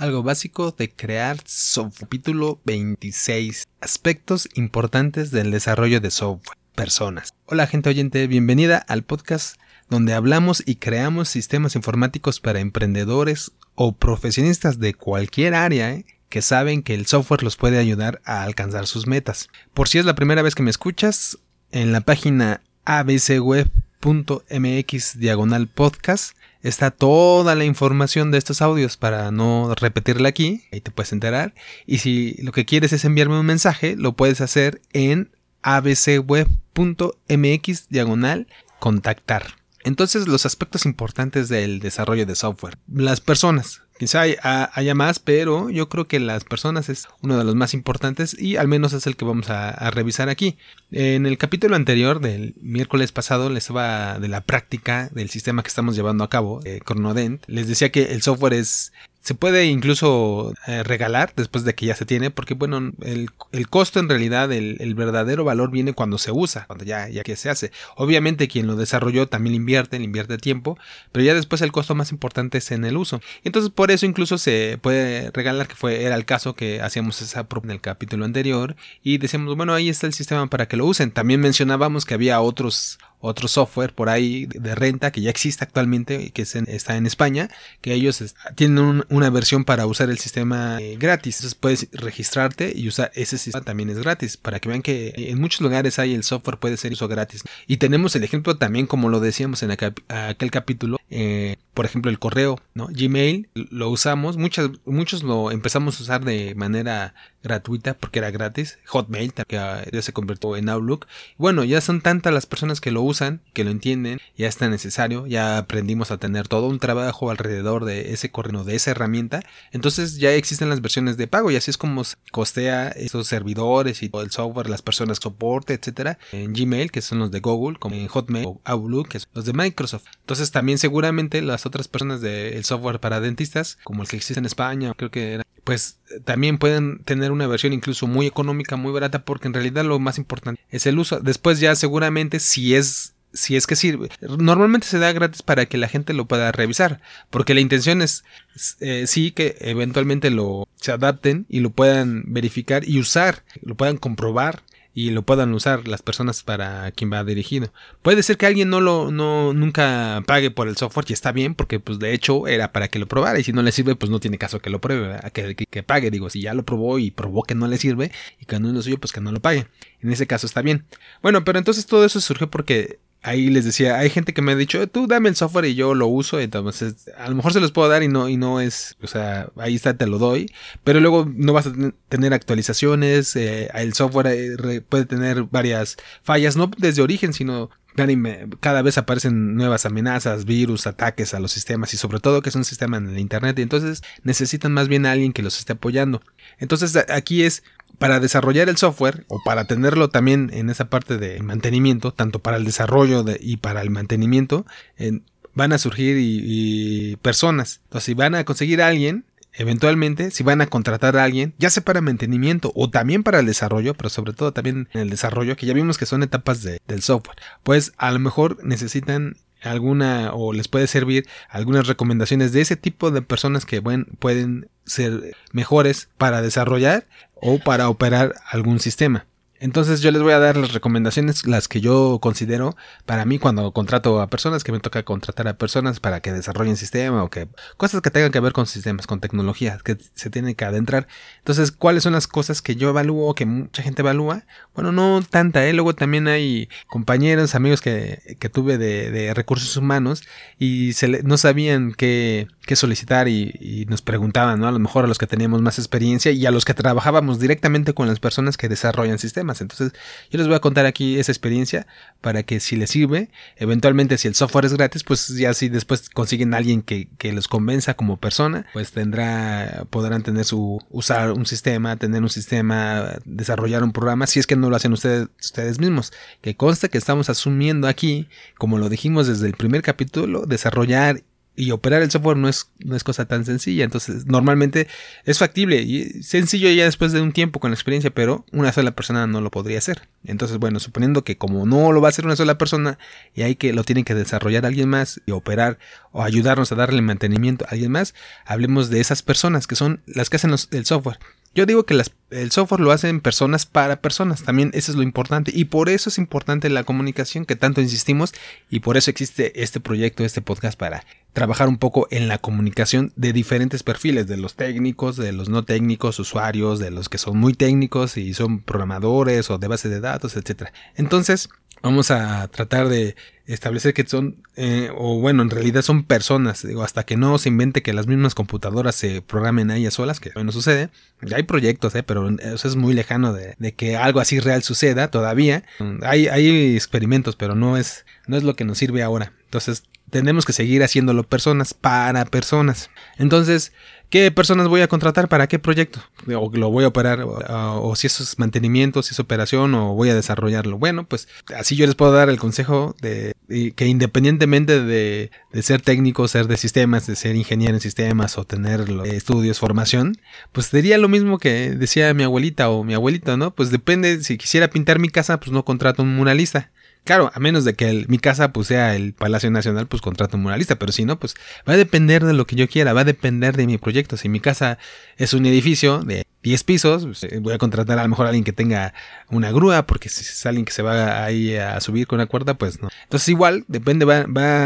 algo básico de crear software. Capítulo 26. Aspectos importantes del desarrollo de software. Personas. Hola gente oyente, bienvenida al podcast donde hablamos y creamos sistemas informáticos para emprendedores o profesionistas de cualquier área ¿eh? que saben que el software los puede ayudar a alcanzar sus metas. Por si es la primera vez que me escuchas, en la página abcweb.mx diagonal podcast está toda la información de estos audios para no repetirla aquí, ahí te puedes enterar. Y si lo que quieres es enviarme un mensaje, lo puedes hacer en abcweb.mx diagonal contactar. Entonces los aspectos importantes del desarrollo de software. Las personas. Quizá haya más, pero yo creo que las personas es uno de los más importantes y al menos es el que vamos a, revisar aquí. En el capítulo anterior del miércoles pasado les va de la práctica del sistema que estamos llevando a cabo, eh, Chronodent. Les decía que el software es se puede incluso eh, regalar después de que ya se tiene, porque bueno, el, el costo en realidad, el, el, verdadero valor viene cuando se usa, cuando ya, ya que se hace. Obviamente quien lo desarrolló también invierte, le invierte tiempo, pero ya después el costo más importante es en el uso. Entonces por eso incluso se puede regalar, que fue, era el caso que hacíamos esa prueba en el capítulo anterior, y decíamos, bueno, ahí está el sistema para que lo usen. También mencionábamos que había otros otro software por ahí de renta que ya existe actualmente que está en España, que ellos tienen una versión para usar el sistema eh, gratis. Entonces puedes registrarte y usar ese sistema también es gratis, para que vean que en muchos lugares hay el software puede ser uso gratis. Y tenemos el ejemplo también, como lo decíamos en aquel capítulo, eh, por ejemplo el correo, ¿no? Gmail lo usamos, muchas, muchos lo empezamos a usar de manera gratuita porque era gratis. Hotmail que ya se convirtió en Outlook. Bueno, ya son tantas las personas que lo usan, que lo entienden, ya está necesario, ya aprendimos a tener todo un trabajo alrededor de ese correo, de esa herramienta. Entonces ya existen las versiones de pago y así es como costea esos servidores y todo el software, las personas soporte, etcétera, en Gmail, que son los de Google, como en Hotmail o Outlook, que son los de Microsoft. Entonces también seguramente las otras personas del software para dentistas, como el que existe en España, creo que era pues también pueden tener una versión incluso muy económica, muy barata, porque en realidad lo más importante es el uso. Después ya seguramente si es si es que sirve. Normalmente se da gratis para que la gente lo pueda revisar, porque la intención es eh, sí que eventualmente lo se adapten y lo puedan verificar y usar, lo puedan comprobar y lo puedan usar las personas para quien va dirigido. Puede ser que alguien no lo no nunca pague por el software y está bien porque pues de hecho era para que lo probara y si no le sirve pues no tiene caso que lo pruebe, que, que, pague, digo, si ya lo probó y probó que no le sirve y que no es lo suyo pues que no lo pague. En ese caso está bien. Bueno, pero entonces todo eso surgió porque ahí les decía, hay gente que me ha dicho, tú dame el software y yo lo uso, entonces a lo mejor se los puedo dar y no, y no es, o sea, ahí está, te lo doy, pero luego no vas a tener actualizaciones, eh, el software eh, puede tener varias fallas, no desde origen, sino cada vez aparecen nuevas amenazas, virus, ataques a los sistemas y sobre todo que es un sistema en el Internet y entonces necesitan más bien a alguien que los esté apoyando. Entonces aquí es para desarrollar el software o para tenerlo también en esa parte de mantenimiento, tanto para el desarrollo y para el mantenimiento, van a surgir y, personas. Entonces, si van a conseguir a alguien, eventualmente, si van a contratar a alguien, ya sea para mantenimiento o también para el desarrollo, pero sobre todo también en el desarrollo, que ya vimos que son etapas del software, pues a lo mejor necesitan alguna o les puede servir algunas recomendaciones de ese tipo de personas que pueden ser mejores para desarrollar o para operar algún sistema. Entonces yo les voy a dar las recomendaciones, las que yo considero para mí cuando contrato a personas, que me toca contratar a personas para que desarrollen sistema o que cosas que tengan que ver con sistemas, con tecnologías, que se tienen que adentrar. Entonces, ¿cuáles son las cosas que yo evalúo, que mucha gente evalúa? Bueno, no tanta, ¿eh? Luego también hay compañeros, amigos que, que tuve de, recursos humanos y se no sabían qué, qué solicitar y, y, nos preguntaban, ¿no? A lo mejor a los que teníamos más experiencia y a los que trabajábamos directamente con las personas que desarrollan sistemas. Entonces, yo les voy a contar aquí esa experiencia para que si les sirve, eventualmente si el software es gratis, pues ya si después consiguen a alguien que, que los convenza como persona, pues tendrá, podrán tener su, usar un sistema, tener un sistema, desarrollar un programa, si es que no lo hacen ustedes, ustedes mismos. Que consta que estamos asumiendo aquí, como lo dijimos desde el primer capítulo, desarrollar y operar el software no es, no es cosa tan sencilla. Entonces, normalmente es factible y sencillo ya después de un tiempo con la experiencia, pero una sola persona no lo podría hacer. Entonces, bueno, suponiendo que como no lo va a hacer una sola persona y hay que lo tiene que desarrollar alguien más y operar o ayudarnos a darle mantenimiento a alguien más, hablemos de esas personas que son las que hacen el software. Yo digo que el software lo hacen personas para personas, también eso es lo importante y por eso es importante la comunicación que tanto insistimos y por eso existe este proyecto, este podcast para trabajar un poco en la comunicación de diferentes perfiles, de los técnicos, de los no técnicos, usuarios, de los que son muy técnicos y son programadores o de base de datos, etc. Entonces, vamos a tratar de establecer que son, eh, o bueno, en realidad son personas, digo, hasta que no se invente que las mismas computadoras se programen a ellas solas, que no sucede. Ya hay proyectos, eh, pero eso es muy lejano de, que algo así real suceda todavía. Hay, hay experimentos, pero no es, no es lo que nos sirve ahora. Entonces, tenemos que seguir haciéndolo personas para personas. Entonces, ¿qué personas voy a contratar para qué proyecto? O lo voy a operar, o, si eso es mantenimiento, si es operación, o voy a desarrollarlo. Bueno, pues así yo les puedo dar el consejo de, que independientemente de, ser técnico, ser de sistemas, de ser ingeniero en sistemas o tener estudios, formación, pues sería lo mismo que decía mi abuelita o mi abuelito, ¿no? Pues depende, si quisiera pintar mi casa, pues no contrato un muralista. Claro, a menos de que mi casa pues, sea el Palacio Nacional, pues contrato un muralista, pero si no, pues va a depender de lo que yo quiera, va a depender de mi proyecto. Si mi casa es un edificio de 10 pisos, pues, eh, voy a contratar a lo mejor a alguien que tenga una grúa, porque si es alguien que se va ahí a subir con la cuerda, pues no. Entonces igual, depende, va,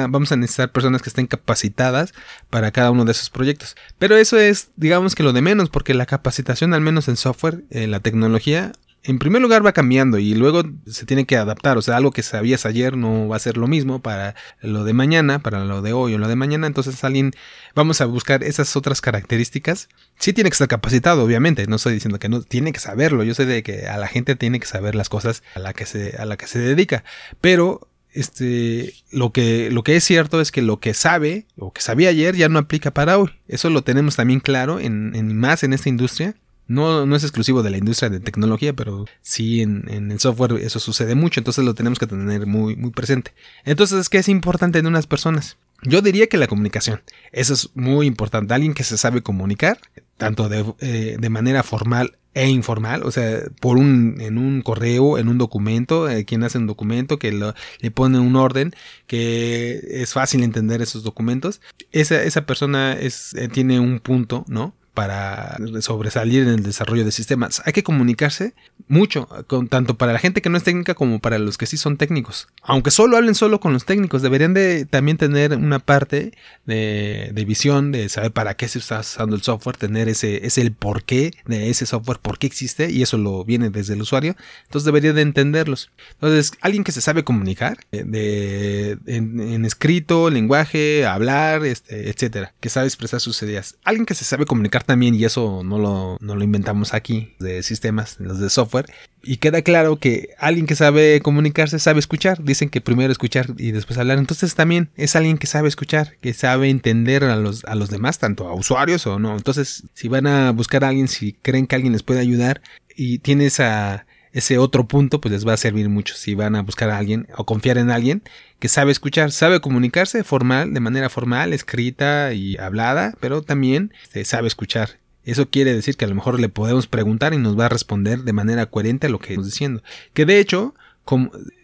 vamos a necesitar personas que estén capacitadas para cada uno de esos proyectos. Pero eso es, digamos que lo de menos, porque la capacitación, al menos en software, en la tecnología, en primer lugar va cambiando y luego se tiene que adaptar. O sea, algo que sabías ayer no va a ser lo mismo para lo de mañana, para lo de hoy o lo de mañana. Entonces alguien, vamos a buscar esas otras características. Sí tiene que estar capacitado, obviamente. No estoy diciendo que no, tiene que saberlo. Yo sé de que a la gente tiene que saber las cosas a la que se, a la que se dedica. Pero este, lo que, lo que es cierto es que lo que sabe, o que sabía ayer, ya no aplica para hoy. Eso lo tenemos también claro en, en más en esta industria. No, no es exclusivo de la industria de tecnología, pero sí en, en, el software eso sucede mucho, entonces lo tenemos que tener muy, muy presente. Entonces, ¿qué es importante en unas personas? Yo diría que la comunicación. Eso es muy importante. Alguien que se sabe comunicar, tanto de, eh, de manera formal e informal, o sea, por un, en un correo, en un documento, eh, quien hace un documento, que le pone un orden, que es fácil entender esos documentos, esa, esa persona es, eh, tiene un punto, ¿no? Para sobresalir en el desarrollo de sistemas. Hay que comunicarse mucho, con, tanto para la gente que no es técnica como para los que sí son técnicos. Aunque solo hablen solo con los técnicos, deberían de también tener una parte de, visión, de saber para qué se está usando el software, tener ese, ese el porqué de ese software, por qué existe, y eso lo viene desde el usuario. Entonces debería de entenderlos. Entonces, alguien que se sabe comunicar, eh, de, en, escrito, lenguaje, hablar, este, etcétera, que sabe expresar sus ideas. Alguien que se sabe comunicar también, y eso no lo, no lo inventamos aquí, de sistemas, los de software. Y queda claro que alguien que sabe comunicarse sabe escuchar. Dicen que primero escuchar y después hablar. Entonces también es alguien que sabe escuchar, que sabe entender a los, a los demás, tanto a usuarios o no. Entonces, si van a buscar a alguien, si creen que alguien les puede ayudar y tiene esa, ese otro punto, pues les va a servir mucho si van a buscar a alguien o confiar en alguien que sabe escuchar, sabe comunicarse formal, de manera formal, escrita y hablada, pero también este, sabe escuchar. Eso quiere decir que a lo mejor le podemos preguntar y nos va a responder de manera coherente a lo que estamos diciendo. Que de hecho,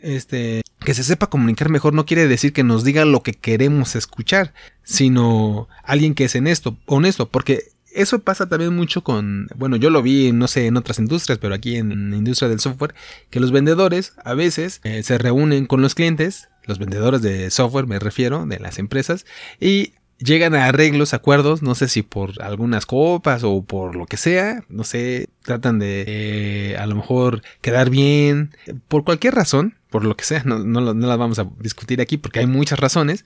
este, que se sepa comunicar mejor no quiere decir que nos diga lo que queremos escuchar, sino alguien que es en esto, honesto, porque eso pasa también mucho con, bueno, yo lo vi, no sé, en otras industrias, pero aquí en la industria del software, que los vendedores a veces eh, se reúnen con los clientes, los vendedores de software me refiero, de las empresas, y llegan a arreglos, acuerdos, no sé si por algunas copas o por lo que sea, no sé, tratan de eh, a lo mejor quedar bien, por cualquier razón, por lo que sea, no, no, no las vamos a discutir aquí porque hay muchas razones,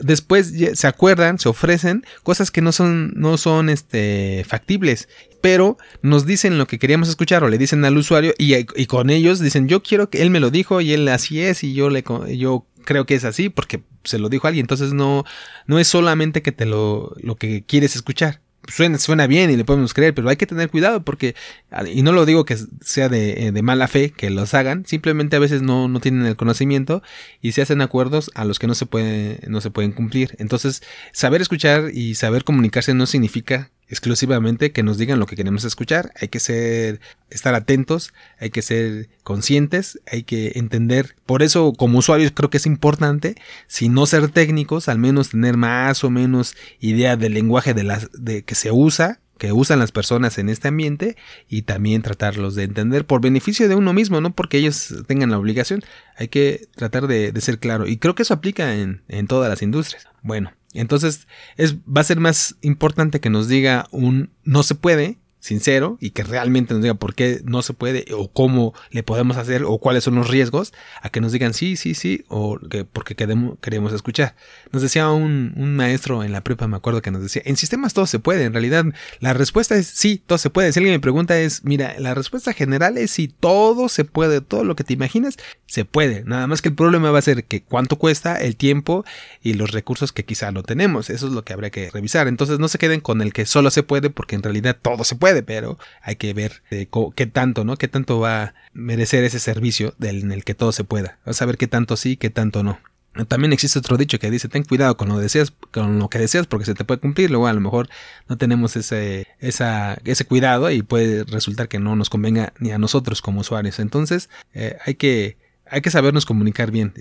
después se acuerdan, se ofrecen cosas que no son, no son este, factibles, pero nos dicen lo que queríamos escuchar o le dicen al usuario y, con ellos dicen yo quiero que él me lo dijo y él así es y yo le yo creo que es así porque se lo dijo alguien, entonces no, no es solamente que te lo, lo que quieres escuchar, suena, suena bien y le podemos creer, pero hay que tener cuidado porque, y no lo digo que sea de, de mala fe que los hagan, simplemente a veces no, no, tienen el conocimiento y se hacen acuerdos a los que no se, puede, no se pueden cumplir. Entonces, saber escuchar y saber comunicarse no significa exclusivamente que nos digan lo que queremos escuchar. Hay que ser, estar atentos, hay que ser conscientes, hay que entender. Por eso, como usuarios, creo que es importante, si no ser técnicos, al menos tener más o menos idea del lenguaje de las, de que se usa que usan las personas en este ambiente y también tratarlos de entender por beneficio de uno mismo, no porque ellos tengan la obligación. Hay que tratar de, ser claro. Y creo que eso aplica en, en todas las industrias. Bueno, entonces es, va a ser más importante que nos diga un no se puede sincero y que realmente nos diga por qué no se puede o cómo le podemos hacer o cuáles son los riesgos, a que nos digan sí, sí, sí o que porque queremos, queremos escuchar. Nos decía un, maestro en la prepa, me acuerdo que nos decía, en sistemas todo se puede, en realidad la respuesta es sí, todo se puede. Si alguien me pregunta es, mira, la respuesta general es sí, todo se puede, todo lo que te imaginas se puede. Nada más que el problema va a ser que cuánto cuesta el tiempo y los recursos que quizá no tenemos. Eso es lo que habría que revisar. Entonces no se queden con el que solo se puede porque en realidad todo se puede pero hay que ver eh, qué tanto, ¿no? Qué tanto va a merecer ese servicio del, en el que todo se pueda. Vas a ver qué tanto sí, qué tanto no. También existe otro dicho que dice, ten cuidado con lo, deseas, con lo que deseas porque se te puede cumplir. Luego a lo mejor no tenemos ese, esa, ese cuidado y puede resultar que no nos convenga ni a nosotros como usuarios. Entonces eh, hay que hay que sabernos comunicar bien.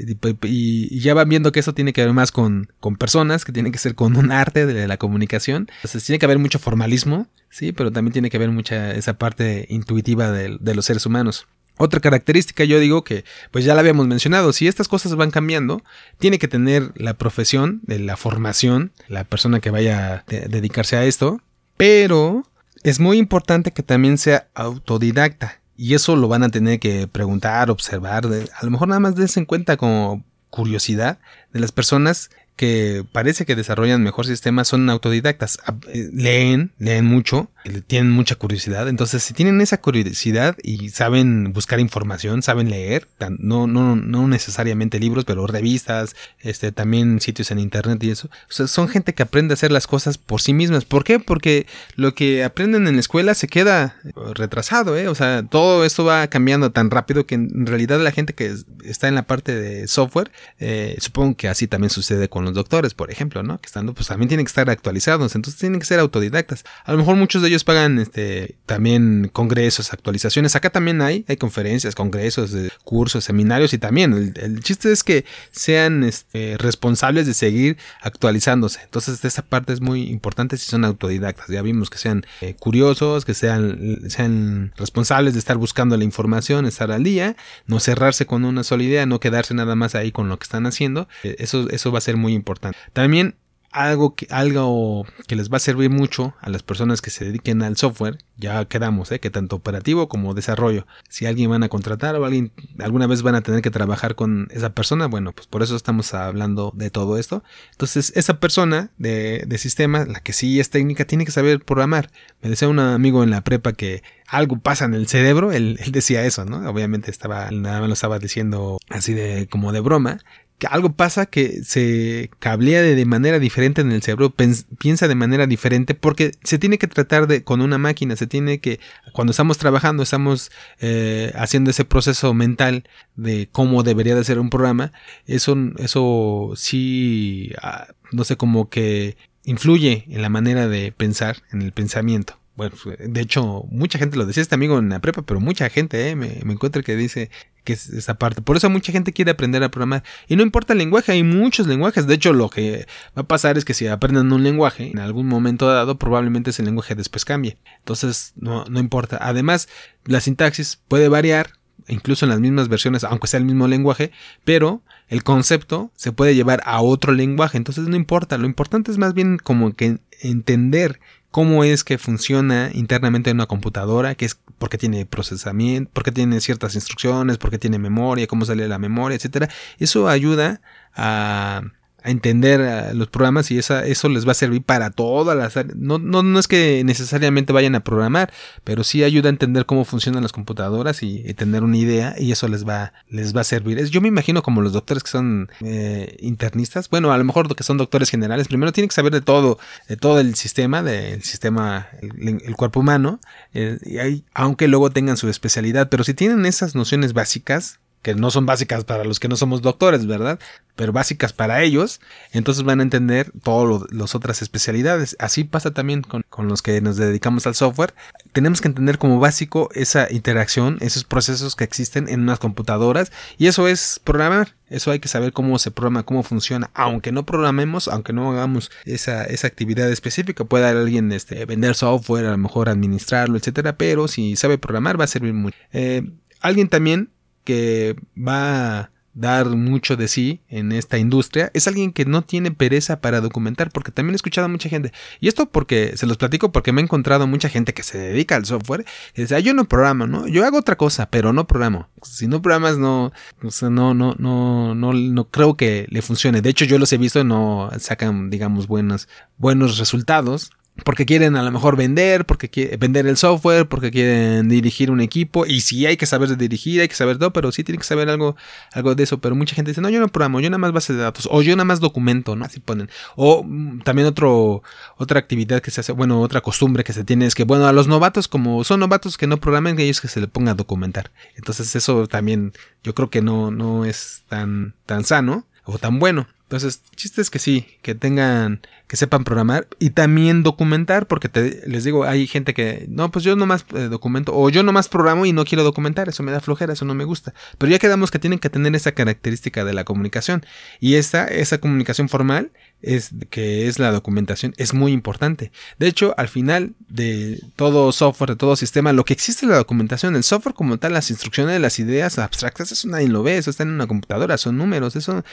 Y, ya van viendo que eso tiene que ver más con, con, personas, que tiene que ser con un arte de la comunicación. Entonces tiene que haber mucho formalismo, sí, pero también tiene que haber mucha esa parte intuitiva de, de los seres humanos. Otra característica, yo digo que, pues ya la habíamos mencionado, si estas cosas van cambiando, tiene que tener la profesión, de la formación, la persona que vaya a dedicarse a esto, pero es muy importante que también sea autodidacta. Y eso lo van a tener que preguntar, observar. a lo mejor nada más dense en cuenta como curiosidad de las personas que parece que desarrollan mejor sistemas son autodidactas. Eh, leen, leen mucho, tienen mucha curiosidad. Entonces, si tienen esa curiosidad y saben buscar información, saben leer, no, no, no necesariamente libros, pero revistas, este, también sitios en internet y eso. son gente que aprende a hacer las cosas por sí mismas. ¿Por qué? Porque lo que aprenden en la escuela se queda retrasado, ¿eh? O sea, todo esto va cambiando tan rápido que en realidad la gente que está en la parte de software, eh, supongo que así también sucede con los doctores, por ejemplo, ¿no? Que estando, pues también tienen que estar actualizados, entonces tienen que ser autodidactas. A lo mejor muchos de ellos pagan este también congresos, actualizaciones. Acá también hay, hay conferencias, congresos, eh, cursos, seminarios y también el, chiste es que sean este, responsables de seguir actualizándose. Entonces, esa parte es muy importante si son autodidactas. Ya vimos que sean eh, curiosos, que sean, sean responsables de estar buscando la información, estar al día, no cerrarse con una sola idea, no quedarse nada más ahí con lo que están haciendo. Eh, eso, eso va a ser muy importante. También algo que, algo que les va a servir mucho a las personas que se dediquen al software, ya quedamos, ¿eh? que tanto operativo como desarrollo, si alguien van a contratar o alguien alguna vez van a tener que trabajar con esa persona, bueno, pues por eso estamos hablando de todo esto. Entonces, esa persona de, de sistema, la que sí es técnica, tiene que saber programar. Me decía un amigo en la prepa que algo pasa en el cerebro, él, él decía eso, ¿no? Obviamente estaba, nada más lo estaba diciendo así de como de broma, algo pasa que se cablea de, manera diferente en el cerebro, piensa de manera diferente porque se tiene que tratar de con una máquina, se tiene que, cuando estamos trabajando, estamos eh, haciendo ese proceso mental de cómo debería de ser un programa, eso, eso sí, ah, no sé, como que influye en la manera de pensar, en el pensamiento. Bueno, de hecho, mucha gente lo decía este amigo en la prepa, pero mucha gente eh, me, me encuentra que dice que es esa parte. Por eso mucha gente quiere aprender a programar. Y no importa el lenguaje, hay muchos lenguajes. De hecho, lo que va a pasar es que si aprenden un lenguaje, en algún momento dado, probablemente ese lenguaje después cambie. Entonces, no, no importa. Además, la sintaxis puede variar, incluso en las mismas versiones, aunque sea el mismo lenguaje, pero el concepto se puede llevar a otro lenguaje. Entonces, no importa. Lo importante es más bien como que entender cómo es que funciona internamente en una computadora, que es porque tiene procesamiento, porque tiene ciertas instrucciones, porque tiene memoria, cómo sale la memoria, etcétera. Eso ayuda a a entender los programas y esa, eso les va a servir para todas las áreas. No, no, no es que necesariamente vayan a programar, pero sí ayuda a entender cómo funcionan las computadoras y, tener una idea y eso les va, les va a servir. Yo me imagino como los doctores que son eh, internistas, bueno, a lo mejor que son doctores generales, primero tienen que saber de todo, de todo el sistema, del sistema, el, cuerpo humano, eh, y aunque luego tengan su especialidad, pero si tienen esas nociones básicas, que no son básicas para los que no somos doctores, ¿verdad? Pero básicas para ellos, entonces van a entender todas las otras especialidades. Así pasa también con, los que nos dedicamos al software. Tenemos que entender como básico esa interacción, esos procesos que existen en unas computadoras, y eso es programar. Eso hay que saber cómo se programa, cómo funciona. Aunque no programemos, aunque no hagamos esa, esa actividad específica, puede alguien este, vender software, a lo mejor administrarlo, etcétera. Pero si sabe programar, va a servir mucho. Eh, alguien también que va a dar mucho de sí en esta industria es alguien que no tiene pereza para documentar porque también he escuchado a mucha gente. Y esto porque se los platico porque me he encontrado mucha gente que se dedica al software y dice ah, yo no programo no yo hago otra cosa pero no programo. Si no programas no no no no no no creo que le funcione de hecho yo los he visto no sacan digamos buenos buenos resultados porque quieren a lo mejor vender, porque quieren vender el software, porque quieren dirigir un equipo. Y sí hay que saber de dirigir, hay que saber todo, pero sí tiene que saber algo, algo de eso. Pero mucha gente dice, no, yo no programo, yo nada más base de datos, o yo nada más documento, ¿no? Así ponen. O mm, también otro, otra actividad que se hace, bueno, otra costumbre que se tiene es que, bueno, a los novatos, como son novatos que no programen, ellos que se le ponga a documentar. Entonces eso también yo creo que no, no es tan, tan sano o tan bueno. Entonces, chistes que sí, que tengan, que sepan programar y también documentar, porque te, les digo, hay gente que, no, pues yo nomás eh, documento, o yo nomás programo y no quiero documentar, eso me da flojera, eso no me gusta. Pero ya quedamos que tienen que tener esa característica de la comunicación. Y esta, esa comunicación formal, es que es la documentación, es muy importante. De hecho, al final de todo software, de todo sistema, lo que existe es la documentación. El software como tal, las instrucciones, las ideas abstractas, eso nadie lo ve, eso está en una computadora, son números, eso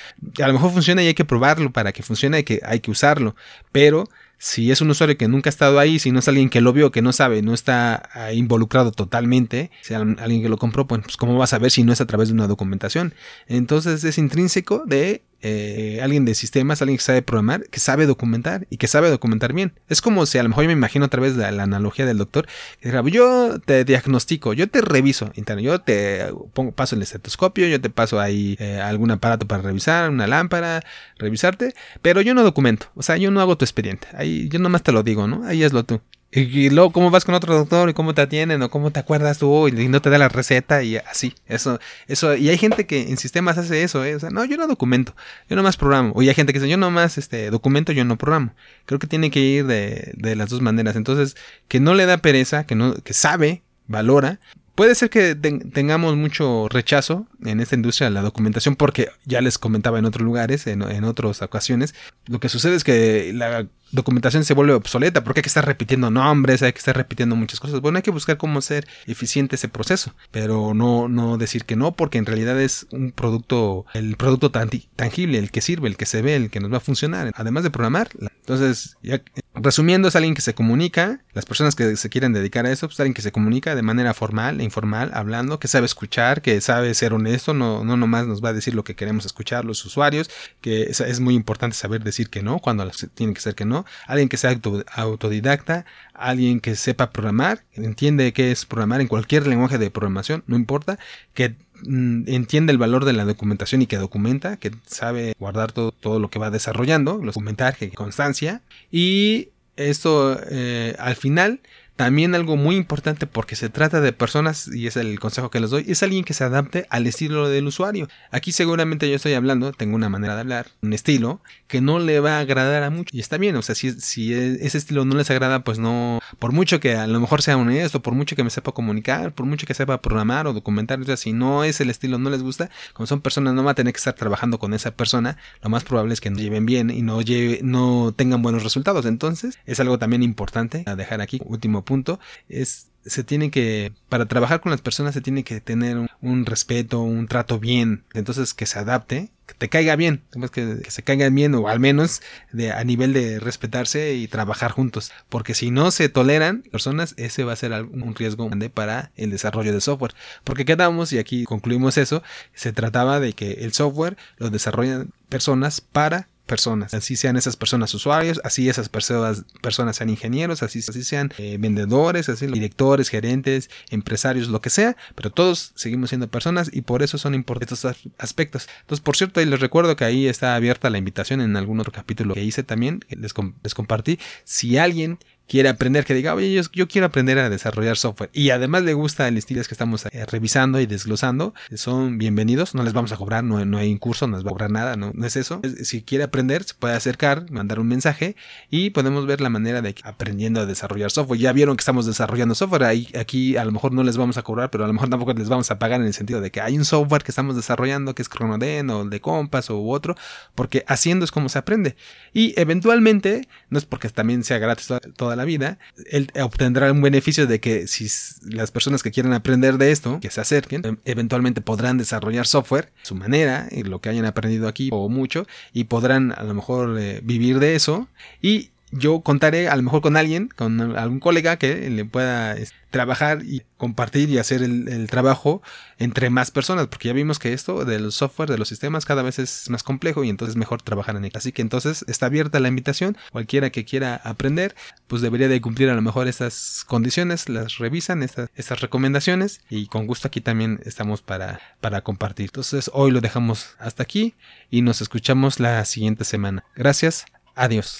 a lo mejor funciona y hay que probarlo para que funcione, hay que, hay que usarlo. Pero si es un usuario que nunca ha estado ahí, si no es alguien que lo vio, que no sabe, no está involucrado totalmente, si alguien que lo compró, pues, pues cómo va a saber si no es a través de una documentación. Entonces es intrínseco de eh, alguien de sistemas, alguien que sabe programar, que sabe documentar y que sabe documentar bien. Es como si a lo mejor yo me imagino a través de la analogía del doctor, que yo te diagnostico, yo te reviso, yo te pongo, paso el estetoscopio, yo te paso ahí eh, algún aparato para revisar, una lámpara, revisarte, pero yo no documento, o sea, yo no hago tu expediente, ahí yo nomás te lo digo, ¿no? Ahí hazlo tú. Y, luego, ¿cómo vas con otro doctor? ¿Y cómo te atienden? ¿O cómo te acuerdas tú? Y no te da la receta y así. Eso, eso. Y hay gente que en sistemas hace eso, ¿eh? O sea, no, yo no documento. Yo nomás programo. O hay gente que dice, yo nomás este, documento, yo no programo. Creo que tiene que ir de, de las dos maneras. Entonces, que no le da pereza, que no, que sabe, valora, Puede ser que tengamos mucho rechazo en esta industria de la documentación porque ya les comentaba en otros lugares, en, en otras ocasiones, lo que sucede es que la documentación se vuelve obsoleta porque hay que estar repitiendo nombres, hay que estar repitiendo muchas cosas. Bueno, hay que buscar cómo hacer eficiente ese proceso, pero no, no decir que no, porque en realidad es un producto, el producto tangible, el que sirve, el que se ve, el que nos va a funcionar, además de programar. Entonces, ya resumiendo, es alguien que se comunica, las personas que se quieren dedicar a eso, pues alguien que se comunica de manera formal e informal, hablando, que sabe escuchar, que sabe ser honesto, no, no nomás nos va a decir lo que queremos escuchar los usuarios, que es, muy importante saber decir que no, cuando tiene que ser que no. Alguien que sea autodidacta, alguien que sepa programar, entiende qué es programar en cualquier lenguaje de programación, no importa, que entiende el valor de la documentación y que documenta, que sabe guardar todo, todo lo que va desarrollando, documentar, que constancia, y esto eh, al final también algo muy importante porque se trata de personas, y es el consejo que les doy, es alguien que se adapte al estilo del usuario. Aquí seguramente yo estoy hablando, tengo una manera de hablar, un estilo, que no le va a agradar a mucho. Y está bien, o sea, si, si ese estilo no les agrada, pues no, por mucho que a lo mejor sea honesto, por mucho que me sepa comunicar, por mucho que sepa programar o documentar, o sea, si no es el estilo, no les gusta, como son personas, no va a tener que estar trabajando con esa persona, lo más probable es que no lleven bien y no, lleve, no tengan buenos resultados. Entonces, es algo también importante a dejar aquí. Último punto, es se tiene que, para trabajar con las personas se tiene que tener un, respeto, un trato bien, entonces que se adapte, que te caiga bien, que, que se caigan bien o al menos de, a nivel de respetarse y trabajar juntos, porque si no se toleran personas, ese va a ser un riesgo grande para el desarrollo de software, porque quedamos, y aquí concluimos eso, se trataba de que el software lo desarrollan personas para personas. Así sean esas personas usuarios, así esas personas, personas sean ingenieros, así, así sean eh, vendedores, así directores, gerentes, empresarios, lo que sea, pero todos seguimos siendo personas y por eso son importantes estos aspectos. Entonces, por cierto, les recuerdo que ahí está abierta la invitación en algún otro capítulo que hice también, les, les compartí. Si alguien quiere aprender, que diga, oye, yo, quiero aprender a desarrollar software y además le gusta el estilo que estamos eh, revisando y desglosando, son bienvenidos, no les vamos a cobrar, no, no hay un curso, no les va a cobrar nada, no, no es eso. Si quiere aprender, se puede acercar, mandar un mensaje y podemos ver la manera de aprendiendo a desarrollar software. Ya vieron que estamos desarrollando software, ahí, aquí a lo mejor no les vamos a cobrar, pero a lo mejor tampoco les vamos a pagar en el sentido de que hay un software que estamos desarrollando que es Chronoden o el de Compass o otro, porque haciendo es como se aprende. Y eventualmente, no es porque también sea gratis toda la vida, él obtendrá un beneficio de que si las personas que quieran aprender de esto, que se acerquen, em, eventualmente podrán desarrollar software su manera, y lo que hayan aprendido aquí o mucho, y podrán a lo mejor eh, vivir de eso. Y yo contaré a lo mejor con alguien, con algún colega que le pueda trabajar y compartir y hacer el, trabajo entre más personas, porque ya vimos que esto del software, de los sistemas, cada vez es más complejo y entonces es mejor trabajar en él. Así que entonces está abierta la invitación, cualquiera que quiera aprender, pues debería de cumplir a lo mejor estas condiciones, las revisan, estas, estas recomendaciones y con gusto aquí también estamos para, para compartir. Entonces hoy lo dejamos hasta aquí y nos escuchamos la siguiente semana. Gracias, adiós.